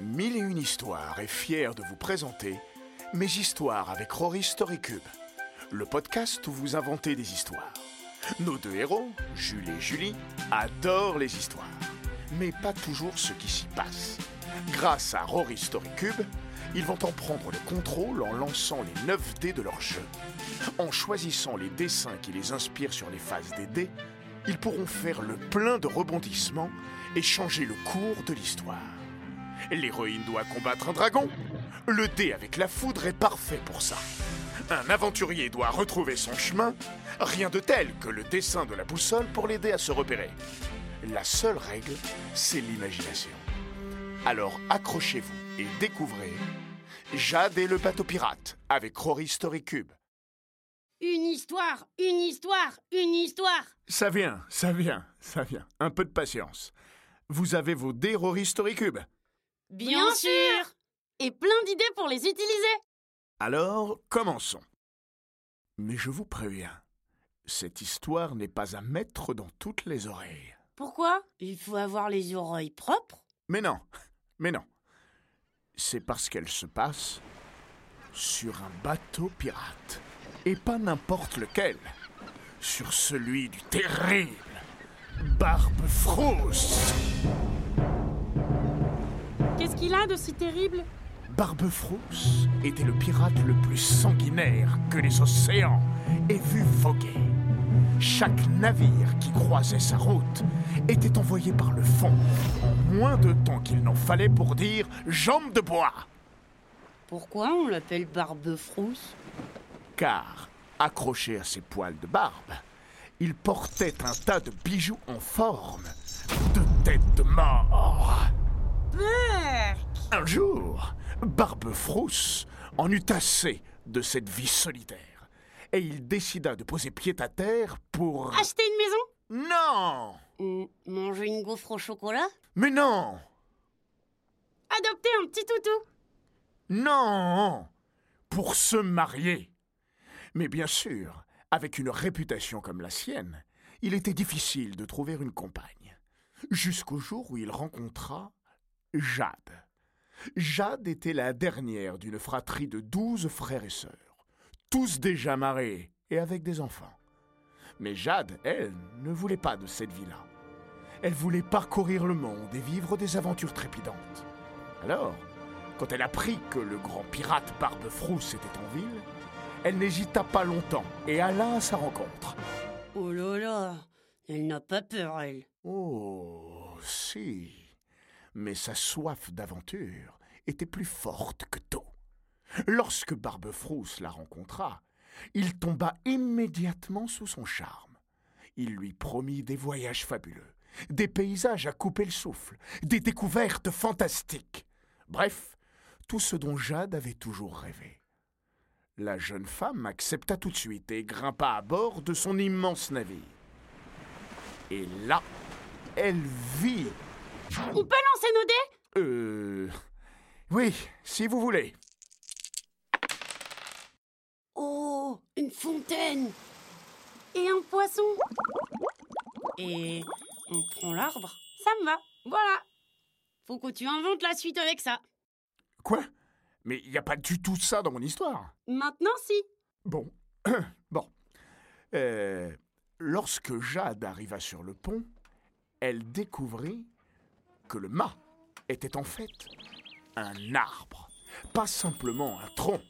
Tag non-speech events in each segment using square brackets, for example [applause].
Mille et une histoires est fier de vous présenter Mes histoires avec Rory Storycube, le podcast où vous inventez des histoires. Nos deux héros, Jules et Julie, adorent les histoires, mais pas toujours ce qui s'y passe. Grâce à Rory Storycube, ils vont en prendre le contrôle en lançant les 9 dés de leur jeu. En choisissant les dessins qui les inspirent sur les phases des dés, ils pourront faire le plein de rebondissements et changer le cours de l'histoire. L'héroïne doit combattre un dragon. Le dé avec la foudre est parfait pour ça. Un aventurier doit retrouver son chemin. Rien de tel que le dessin de la boussole pour l'aider à se repérer. La seule règle, c'est l'imagination. Alors accrochez-vous et découvrez Jade et le bateau pirate avec Rory Storycube. Une histoire, une histoire, une histoire. Ça vient, ça vient, ça vient. Un peu de patience. Vous avez vos dés Rory Storycube Bien, sûr. Et plein d'idées pour les utiliser. Alors, commençons. Mais je vous préviens, cette histoire n'est pas à mettre dans toutes les oreilles. Pourquoi? Il faut avoir les oreilles propres. Mais non, mais non. C'est parce qu'elle se passe sur un bateau pirate. Et pas n'importe lequel. Sur celui du terrible Barbe Frousse. Qu'est-ce qu'il a de si terrible? Barbe Frousse était le pirate le plus sanguinaire que les océans aient vu voguer. Chaque navire qui croisait sa route était envoyé par le fond en moins de temps qu'il n'en fallait pour dire jambes de bois. Pourquoi on l'appelle Barbe Frousse Car, accroché à ses poils de barbe, il portait un tas de bijoux en forme de tête de mort. Un jour, Barbe Frousse en eut assez de cette vie solitaire et il décida de poser pied à terre pour... Acheter une maison? Non! Ou manger une gaufre au chocolat? Mais non! Adopter un petit toutou? Non! Pour se marier! Mais bien sûr, avec une réputation comme la sienne, il était difficile de trouver une compagne. Jusqu'au jour où il rencontra Jade. Jade était la dernière d'une fratrie de douze frères et sœurs, tous déjà mariés et avec des enfants. Mais Jade, elle, ne voulait pas de cette vie-là. Elle voulait parcourir le monde et vivre des aventures trépidantes. Alors, quand elle apprit que le grand pirate Barbe Frousse était en ville, elle n'hésita pas longtemps et alla à sa rencontre. Oh là là, elle n'a pas peur, elle. Oh, si. Mais sa soif d'aventure était plus forte que tôt. Lorsque Barbe Frousse la rencontra, il tomba immédiatement sous son charme. Il lui promit des voyages fabuleux, des paysages à couper le souffle, des découvertes fantastiques. Bref, tout ce dont Jade avait toujours rêvé. La jeune femme accepta tout de suite et grimpa à bord de son immense navire. Et là, elle vit On peut lancer nos dés? Euh. Oui, si vous voulez. Oh, une fontaine Et un poisson Et on prend l'arbre Ça me va, voilà Faut que tu inventes la suite avec ça. Quoi? Mais il n'y a pas du tout ça dans mon histoire. Maintenant, si. Bon. [clears throat] bon. Euh, lorsque Jade arriva sur le pont, elle découvrit que le mât était en fait un arbre. Pas simplement un tronc,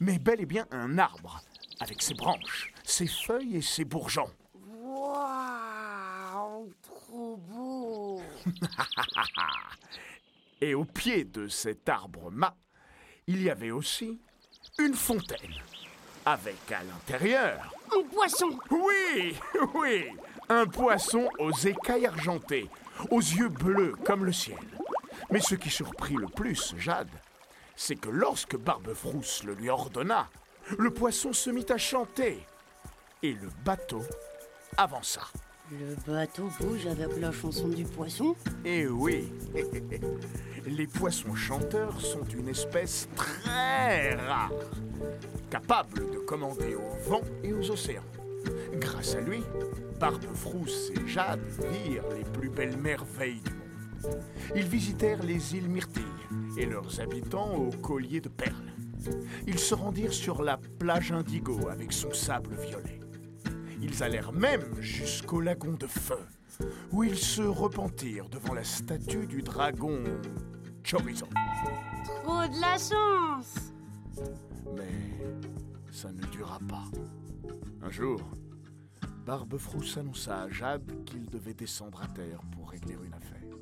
mais bel et bien un arbre, avec ses branches, ses feuilles et ses bourgeons. Waouh, trop beau [laughs] Et au pied de cet arbre mât, il y avait aussi une fontaine, avec à l'intérieur, Un poisson oui, [laughs] oui, un poisson aux écailles argentées, aux yeux bleus comme le ciel. Mais ce qui surprit le plus Jade, c'est que lorsque Barbe Frousse le lui ordonna, le poisson se mit à chanter et le bateau avança. Le bateau bouge avec la chanson du poisson? Et oui, [laughs] les poissons chanteurs sont une espèce très rare, capable de commander au vent et aux océans. Grâce à lui, Barbe Frousse et Jade virent les plus belles merveilles du monde. Ils visitèrent les îles Myrtilles et leurs habitants au collier de perles. Ils se rendirent sur la plage Indigo avec son sable violet. Ils allèrent même jusqu'au lagon de feu, où ils se repentirent devant la statue du dragon Chorizo. Trop de la chance Mais ça ne dura pas. Un jour, Barbefrousse annonça à Jade qu'il devait descendre à terre pour régler une affaire.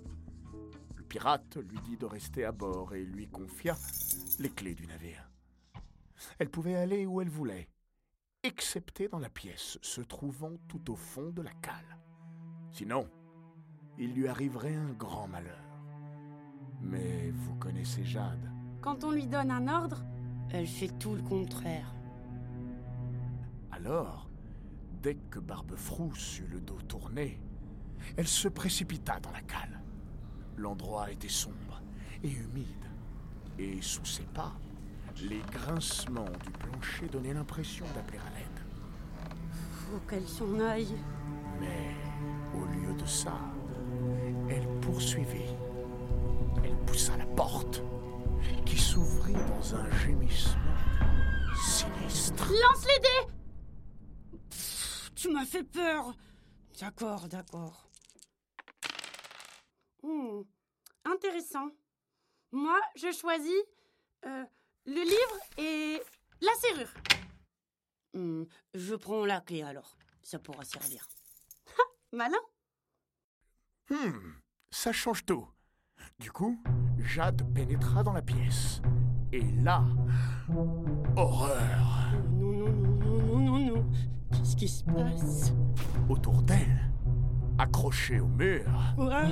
Le pirate lui dit de rester à bord et lui confia les clés du navire. Elle pouvait aller où elle voulait, excepté dans la pièce se trouvant tout au fond de la cale. Sinon, il lui arriverait un grand malheur. Mais vous connaissez Jade. Quand on lui donne un ordre, elle fait tout le contraire. Alors, dès que Barbefrousse eut le dos tourné, elle se précipita dans la cale. L'endroit était sombre et humide, et sous ses pas, les grincements du plancher donnaient l'impression d'appeler à l'aide. Faut qu'elle s'en aille. Mais au lieu de ça, elle poursuivit. Elle poussa la porte, qui s'ouvrit dans un gémissement sinistre. Lance les dés Tu m'as fait peur. D'accord, d'accord. Hmm, Intéressant. Moi, je choisis euh, le livre et la serrure. Hmm, je prends la clé alors. Ça pourra servir. Malin Hmm, ça change tout. Du coup, Jade pénétra dans la pièce. Et là, horreur. Qui se passe? Autour d'elle, accrochés au mur, Quoi?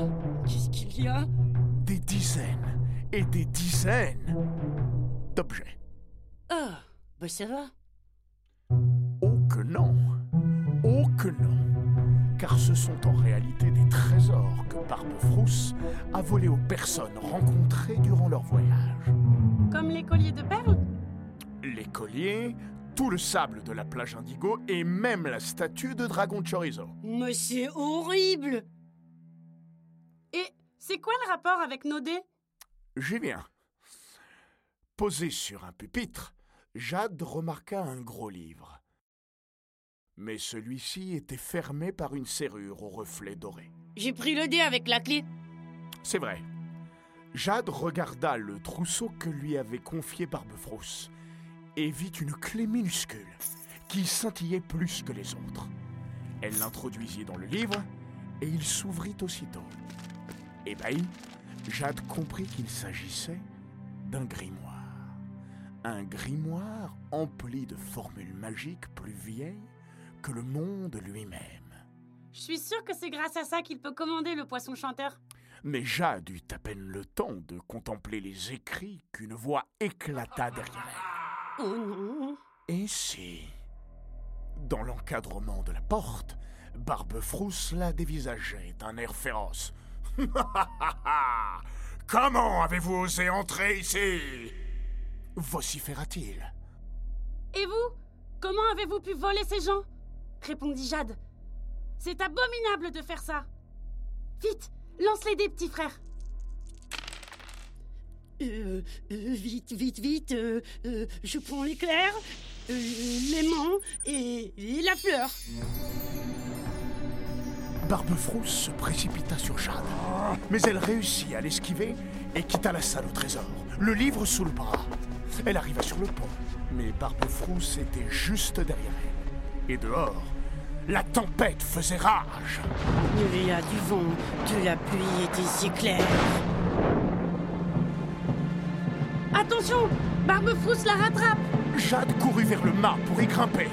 Qu'est-ce qu'il y a? Des dizaines et des dizaines d'objets. Ah, bah ça va. Oh que non Oh que non Car ce sont en réalité des trésors que Barbefrousse a volés aux personnes rencontrées durant leur voyage. Comme les colliers de perles Les colliers, tout le sable de la plage Indigo et même la statue de Dragon Chorizo. Mais c'est horrible Et c'est quoi le rapport avec nos dés J'y viens. Posé sur un pupitre, Jade remarqua un gros livre. Mais celui-ci était fermé par une serrure au reflet doré. J'ai pris le dé avec la clé. C'est vrai. Jade regarda le trousseau que lui avait confié Barbefrousse et vit une clé minuscule qui scintillait plus que les autres. Elle l'introduisit dans le livre et il s'ouvrit aussitôt. Ébahi, Jade comprit qu'il s'agissait d'un grimoire. Un grimoire empli de formules magiques plus vieilles que le monde lui-même. Je suis sûre que c'est grâce à ça qu'il peut commander le poisson chanteur. Mais Jade eut à peine le temps de contempler les écrits qu'une voix éclata derrière elle. Oh non Et si, dans l'encadrement de la porte, Barbefrousse la dévisageait d'un air féroce. [laughs] Comment avez-vous osé entrer ici? Vociféra-t-il. Et vous Comment avez-vous pu voler ces gens? Répondit Jade. C'est abominable de faire ça. Vite, lance les dés, petit frère. Euh, euh, vite, vite, vite. euh, je prends l'éclair, l'aimant et, et la fleur. Barbefrousse se précipita sur Jade, mais elle réussit à l'esquiver et quitta la salle au trésor, le livre sous le bras. Elle arriva sur le pont, mais Barbefrousse était juste derrière elle. Et dehors, la tempête faisait rage. Il y a du vent, de la pluie et des éclairs. Attention Barbefrousse la rattrape Jade courut vers le mât pour y grimper.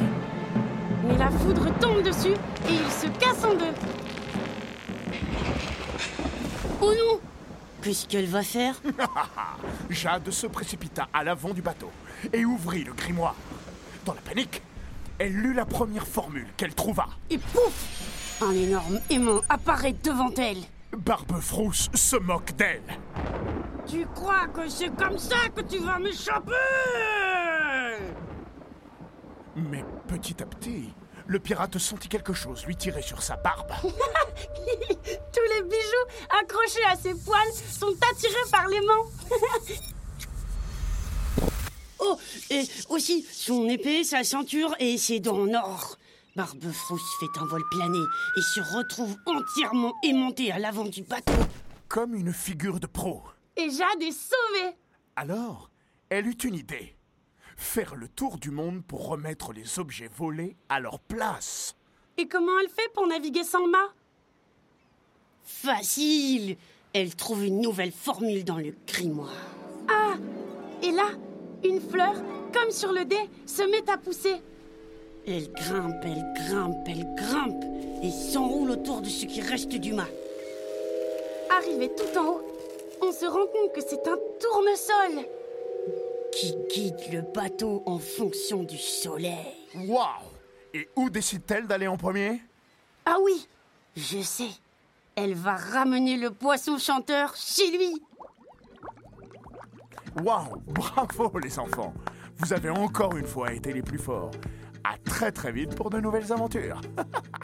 Mais la foudre tombe dessus et il se casse en deux. Oh non Qu'est-ce qu'elle va faire? [laughs] Jade se précipita à l'avant du bateau et ouvrit le grimoire. Dans la panique, elle lut la première formule qu'elle trouva. Et pouf Un énorme aimant apparaît devant elle. Barbefrousse se moque d'elle. Tu crois que c'est comme ça que tu vas m'échapper Mais petit à petit, le pirate sentit quelque chose lui tirer sur sa barbe. [laughs] Tous les bijoux accrochés à ses poils sont attirés par l'aimant. [laughs] oh, et aussi son épée, sa ceinture et ses dents en or. Barbefrousse fait un vol plané et se retrouve entièrement aimanté à l'avant du bateau. Comme une figure de pro. Et Jade est sauvée. Alors, elle eut une idée. Faire le tour du monde pour remettre les objets volés à leur place. Et comment elle fait pour naviguer sans mât? Facile Elle trouve une nouvelle formule dans le grimoire. Ah Et là, une fleur, comme sur le dé, se met à pousser. Elle grimpe, elle grimpe, elle grimpe et s'enroule autour de ce qui reste du mât. Arrivé tout en haut, on se rend compte que c'est un tournesol qui guide le bateau en fonction du soleil. Waouh Et où décide-t-elle d'aller en premier? Ah oui, je sais. Elle va ramener le poisson chanteur chez lui. Waouh Bravo les enfants Vous avez encore une fois été les plus forts. À très très vite pour de nouvelles aventures. [laughs]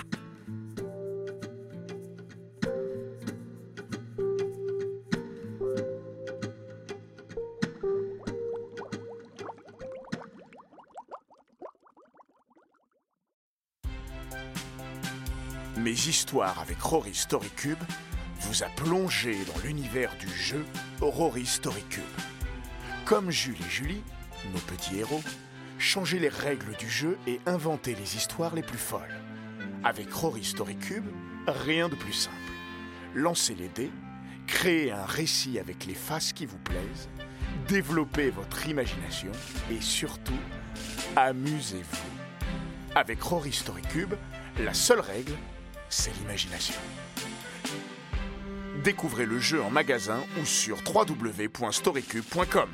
Histoires avec Rory Storycube vous a plongé dans l'univers du jeu Rory Storycube. Comme Jules et Julie, nos petits héros, changez les règles du jeu et inventez les histoires les plus folles. Avec Rory Storycube, rien de plus simple. Lancez les dés, créez un récit avec les faces qui vous plaisent, développez votre imagination et surtout, amusez-vous. Avec Rory Storycube, la seule règle, c'est l'imagination. Découvrez le jeu en magasin ou sur www.storycube.com.